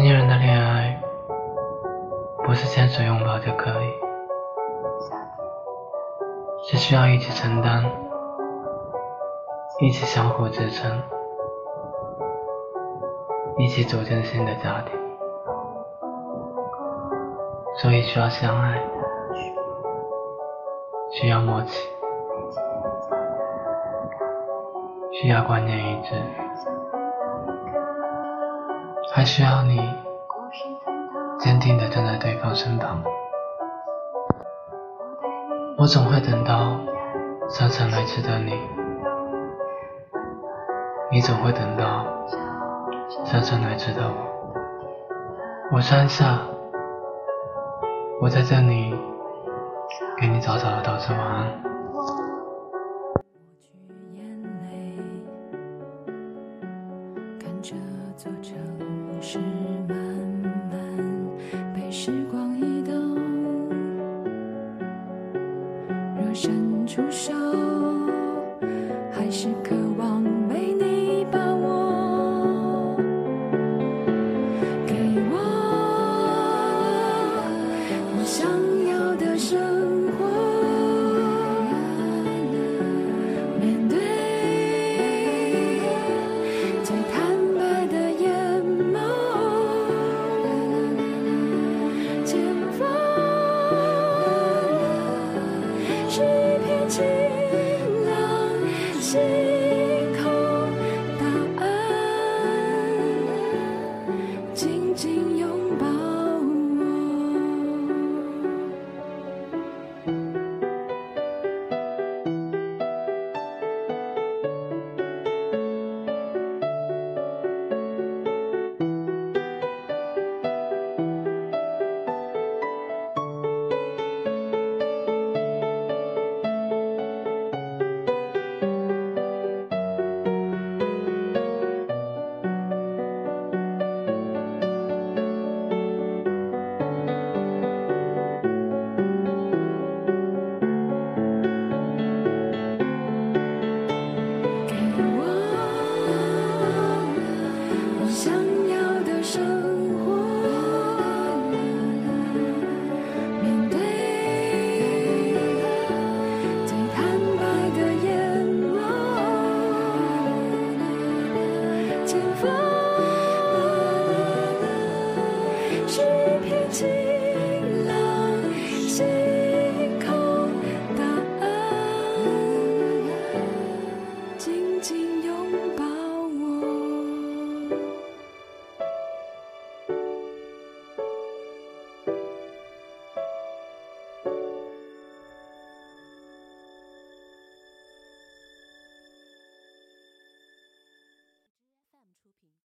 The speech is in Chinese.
成年人的恋爱不是牵手拥抱就可以，是需要一起承担，一起相互支撑，一起组建新的家庭，所以需要相爱，需要默契，需要观念一致。还需要你坚定地站在对方身旁，我总会等到姗姗来迟的你，你总会等到姗姗来迟的我。我山下，我在这里给你早早的道声晚安。这座城市慢慢被时光移动若伸出手还是渴望被你把握给我我想